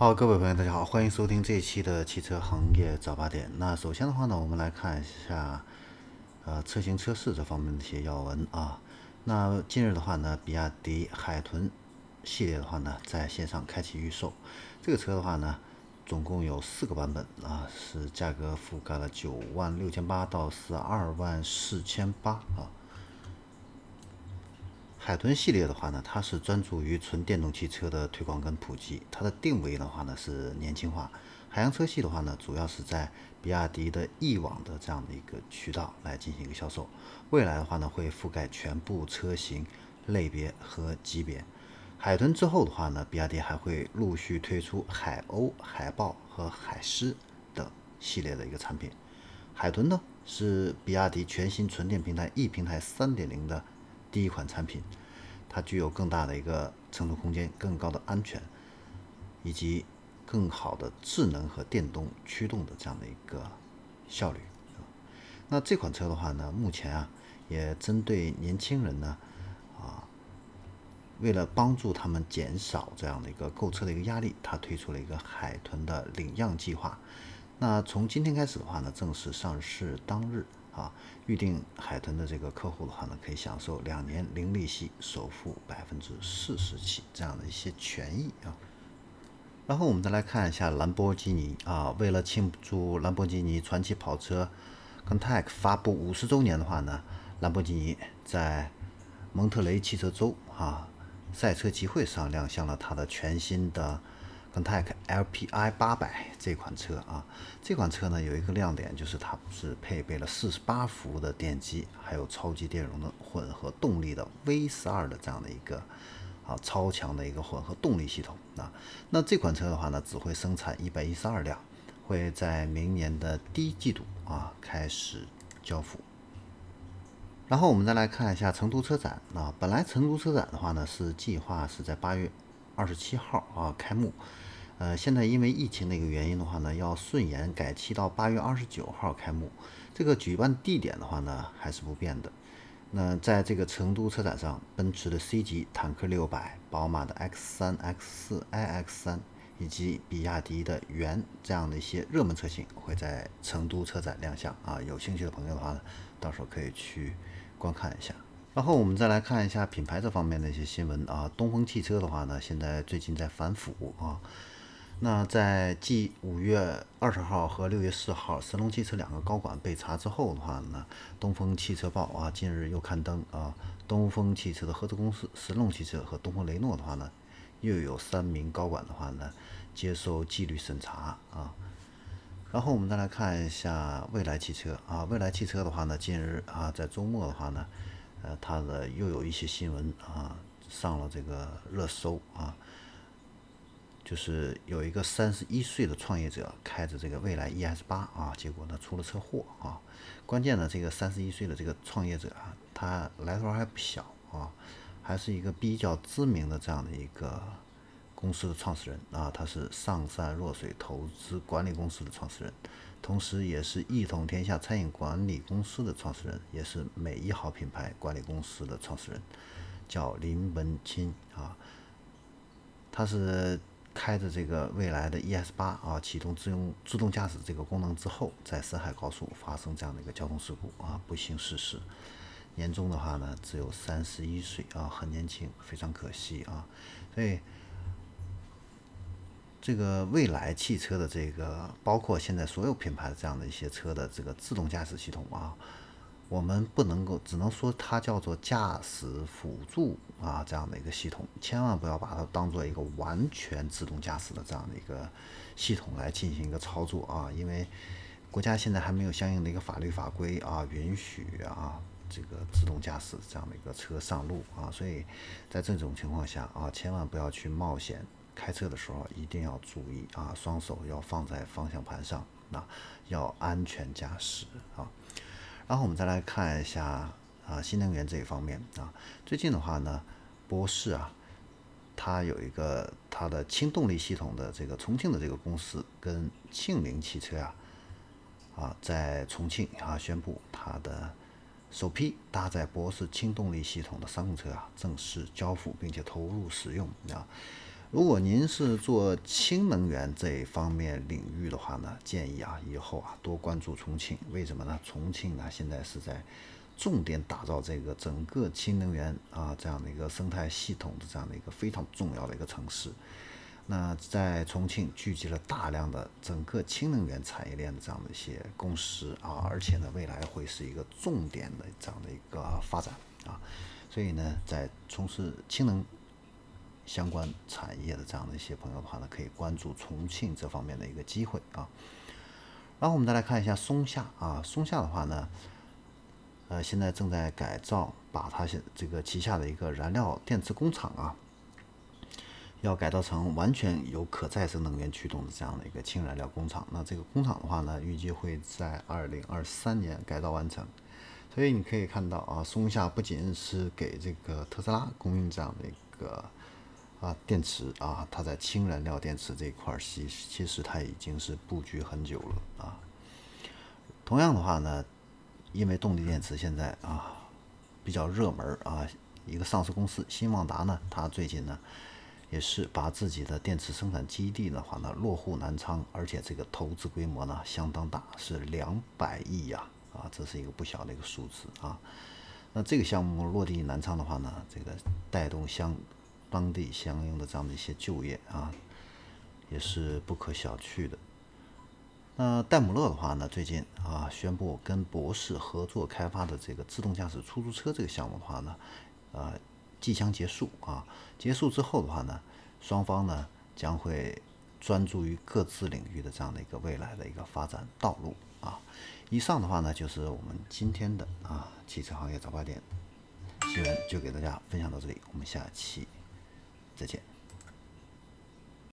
好，各位朋友，大家好，欢迎收听这一期的汽车行业早八点。那首先的话呢，我们来看一下，呃，车型测试这方面的一些要闻啊。那近日的话呢，比亚迪海豚系列的话呢，在线上开启预售。这个车的话呢，总共有四个版本啊，是价格覆盖了九万六千八到十二万四千八啊。海豚系列的话呢，它是专注于纯电动汽车的推广跟普及。它的定位的话呢是年轻化。海洋车系的话呢，主要是在比亚迪的易网的这样的一个渠道来进行一个销售。未来的话呢，会覆盖全部车型类别和级别。海豚之后的话呢，比亚迪还会陆续推出海鸥、海豹和海狮等系列的一个产品。海豚呢是比亚迪全新纯电平台 E 平台3.0的。第一款产品，它具有更大的一个乘坐空间、更高的安全，以及更好的智能和电动驱动的这样的一个效率。那这款车的话呢，目前啊，也针对年轻人呢，啊，为了帮助他们减少这样的一个购车的一个压力，它推出了一个海豚的领样计划。那从今天开始的话呢，正式上市当日。啊，预定海豚的这个客户的话呢，可以享受两年零利息、首付百分之四十起这样的一些权益啊。然后我们再来看一下兰博基尼啊，为了庆祝兰博基尼传奇跑车 c o n t a c t 发布五十周年的话呢，兰博基尼在蒙特雷汽车周啊赛车集会上亮相了它的全新的。Countach LPI 八百这款车啊，这款车呢有一个亮点，就是它是配备了四十八伏的电机，还有超级电容的混合动力的 V 十二的这样的一个啊超强的一个混合动力系统啊。那这款车的话呢，只会生产一百一十二辆，会在明年的第一季度啊开始交付。然后我们再来看一下成都车展啊，本来成都车展的话呢是计划是在八月。二十七号啊开幕，呃，现在因为疫情的一个原因的话呢，要顺延改期到八月二十九号开幕。这个举办地点的话呢还是不变的。那在这个成都车展上，奔驰的 C 级坦克六百、宝马的 X 三、X 四、iX 三以及比亚迪的元这样的一些热门车型会在成都车展亮相啊。有兴趣的朋友的话呢，到时候可以去观看一下。然后我们再来看一下品牌这方面的一些新闻啊，东风汽车的话呢，现在最近在反腐啊。那在继五月二十号和六月四号神龙汽车两个高管被查之后的话呢，东风汽车报啊近日又刊登啊，东风汽车的合资公司神龙汽车和东风雷诺的话呢，又有三名高管的话呢接受纪律审查啊。然后我们再来看一下蔚来汽车啊，蔚来汽车的话呢，近日啊在周末的话呢。呃，他的又有一些新闻啊，上了这个热搜啊，就是有一个三十一岁的创业者开着这个蔚来 ES 八啊，结果呢出了车祸啊。关键呢，这个三十一岁的这个创业者啊，他来头还不小啊，还是一个比较知名的这样的一个公司的创始人啊，他是上善若水投资管理公司的创始人。同时，也是一统天下餐饮管理公司的创始人，也是美一好品牌管理公司的创始人，叫林文清啊。他是开着这个未来的 ES 八啊，启动自用自动驾驶这个功能之后，在沈海高速发生这样的一个交通事故啊，不幸逝世。年终的话呢，只有三十一岁啊，很年轻，非常可惜啊。所以。这个未来汽车的这个，包括现在所有品牌的这样的一些车的这个自动驾驶系统啊，我们不能够只能说它叫做驾驶辅助啊这样的一个系统，千万不要把它当做一个完全自动驾驶的这样的一个系统来进行一个操作啊，因为国家现在还没有相应的一个法律法规啊允许啊这个自动驾驶这样的一个车上路啊，所以在这种情况下啊，千万不要去冒险。开车的时候一定要注意啊，双手要放在方向盘上，那要安全驾驶啊。然后我们再来看一下啊，新能源这一方面啊，最近的话呢，博世啊，它有一个它的轻动力系统的这个重庆的这个公司跟庆铃汽车啊，啊，在重庆啊宣布它的首批搭载博世轻动力系统的商用车啊正式交付并且投入使用啊。如果您是做氢能源这一方面领域的话呢，建议啊以后啊多关注重庆。为什么呢？重庆呢现在是在重点打造这个整个氢能源啊这样的一个生态系统的这样的一个非常重要的一个城市。那在重庆聚集了大量的整个氢能源产业链的这样的一些公司啊，而且呢未来会是一个重点的这样的一个发展啊。所以呢，在从事氢能相关产业的这样的一些朋友的话呢，可以关注重庆这方面的一个机会啊。然后我们再来看一下松下啊，松下的话呢，呃，现在正在改造，把它现这个旗下的一个燃料电池工厂啊，要改造成完全由可再生能源驱动的这样的一个氢燃料工厂。那这个工厂的话呢，预计会在二零二三年改造完成。所以你可以看到啊，松下不仅是给这个特斯拉供应这样的一个。啊，电池啊，它在氢燃料电池这一块，其其实它已经是布局很久了啊。同样的话呢，因为动力电池现在啊比较热门啊，一个上市公司新旺达呢，它最近呢也是把自己的电池生产基地的话呢落户南昌，而且这个投资规模呢相当大，是两百亿呀啊，这是一个不小的一个数字啊。那这个项目落地南昌的话呢，这个带动相。当地相应的这样的一些就业啊，也是不可小觑的。那戴姆勒的话呢，最近啊宣布跟博士合作开发的这个自动驾驶出租车这个项目的话呢，呃即将结束啊。结束之后的话呢，双方呢将会专注于各自领域的这样的一个未来的一个发展道路啊。以上的话呢，就是我们今天的啊汽车行业早八点新闻，就给大家分享到这里，我们下期。